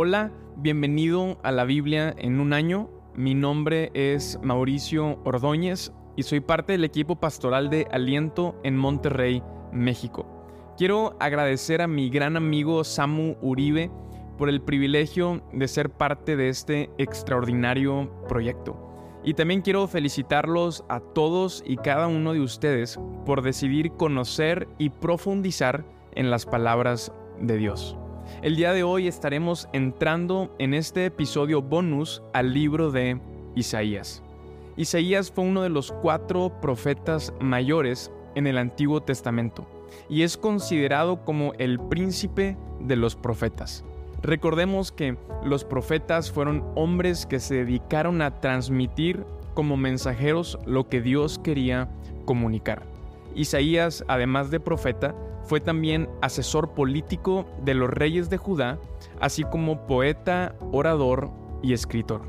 Hola, bienvenido a la Biblia en un año. Mi nombre es Mauricio Ordóñez y soy parte del equipo pastoral de Aliento en Monterrey, México. Quiero agradecer a mi gran amigo Samu Uribe por el privilegio de ser parte de este extraordinario proyecto. Y también quiero felicitarlos a todos y cada uno de ustedes por decidir conocer y profundizar en las palabras de Dios. El día de hoy estaremos entrando en este episodio bonus al libro de Isaías. Isaías fue uno de los cuatro profetas mayores en el Antiguo Testamento y es considerado como el príncipe de los profetas. Recordemos que los profetas fueron hombres que se dedicaron a transmitir como mensajeros lo que Dios quería comunicar. Isaías, además de profeta, fue también asesor político de los reyes de Judá, así como poeta, orador y escritor.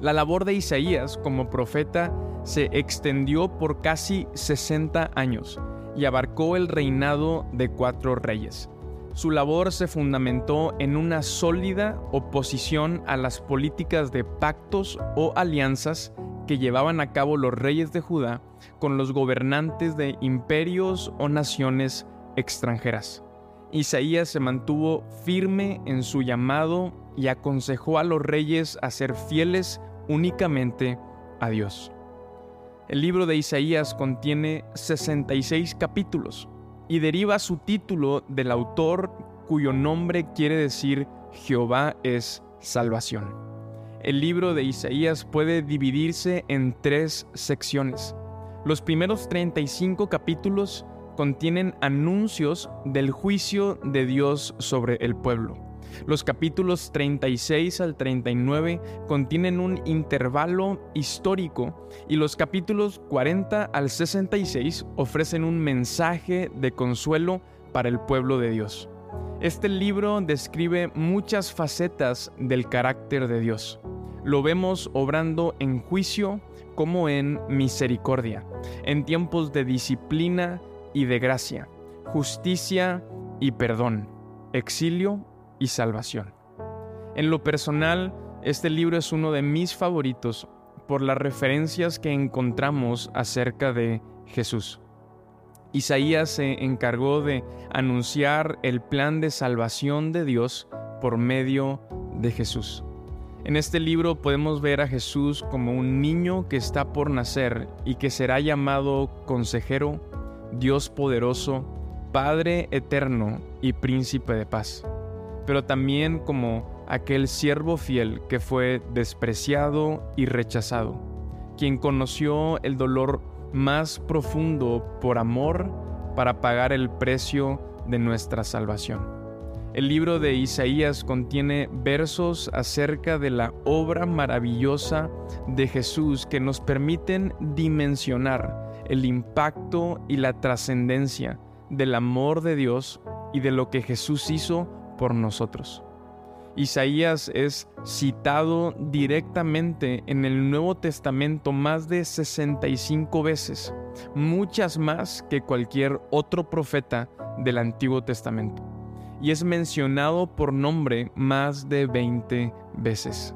La labor de Isaías como profeta se extendió por casi 60 años y abarcó el reinado de cuatro reyes. Su labor se fundamentó en una sólida oposición a las políticas de pactos o alianzas que llevaban a cabo los reyes de Judá con los gobernantes de imperios o naciones extranjeras. Isaías se mantuvo firme en su llamado y aconsejó a los reyes a ser fieles únicamente a Dios. El libro de Isaías contiene 66 capítulos y deriva su título del autor cuyo nombre quiere decir Jehová es salvación. El libro de Isaías puede dividirse en tres secciones. Los primeros 35 capítulos contienen anuncios del juicio de Dios sobre el pueblo. Los capítulos 36 al 39 contienen un intervalo histórico y los capítulos 40 al 66 ofrecen un mensaje de consuelo para el pueblo de Dios. Este libro describe muchas facetas del carácter de Dios. Lo vemos obrando en juicio como en misericordia, en tiempos de disciplina y de gracia, justicia y perdón, exilio y salvación. En lo personal, este libro es uno de mis favoritos por las referencias que encontramos acerca de Jesús. Isaías se encargó de anunciar el plan de salvación de Dios por medio de Jesús. En este libro podemos ver a Jesús como un niño que está por nacer y que será llamado consejero, Dios poderoso, Padre eterno y príncipe de paz, pero también como aquel siervo fiel que fue despreciado y rechazado, quien conoció el dolor más profundo por amor para pagar el precio de nuestra salvación. El libro de Isaías contiene versos acerca de la obra maravillosa de Jesús que nos permiten dimensionar el impacto y la trascendencia del amor de Dios y de lo que Jesús hizo por nosotros. Isaías es citado directamente en el Nuevo Testamento más de 65 veces, muchas más que cualquier otro profeta del Antiguo Testamento, y es mencionado por nombre más de 20 veces.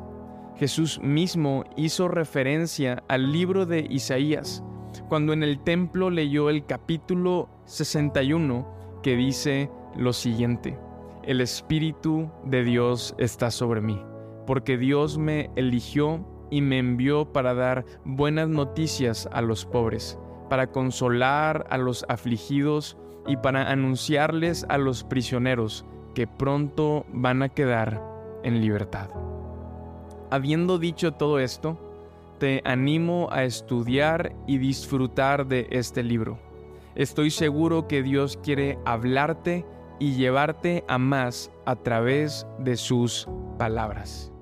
Jesús mismo hizo referencia al libro de Isaías cuando en el templo leyó el capítulo 61 que dice lo siguiente, el Espíritu de Dios está sobre mí, porque Dios me eligió y me envió para dar buenas noticias a los pobres, para consolar a los afligidos y para anunciarles a los prisioneros que pronto van a quedar en libertad. Habiendo dicho todo esto, te animo a estudiar y disfrutar de este libro. Estoy seguro que Dios quiere hablarte y llevarte a más a través de sus palabras.